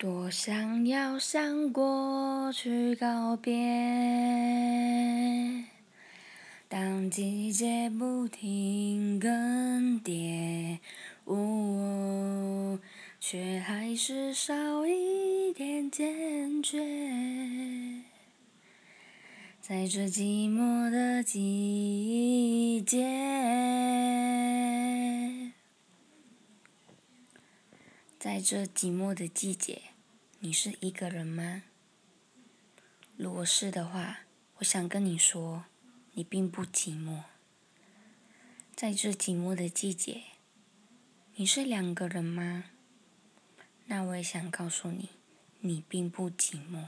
多想要向过去告别，当季节不停更迭，哦，却还是少一点坚决。在这寂寞的季节，在这寂寞的季节。你是一个人吗？如果是的话，我想跟你说，你并不寂寞。在这寂寞的季节，你是两个人吗？那我也想告诉你，你并不寂寞。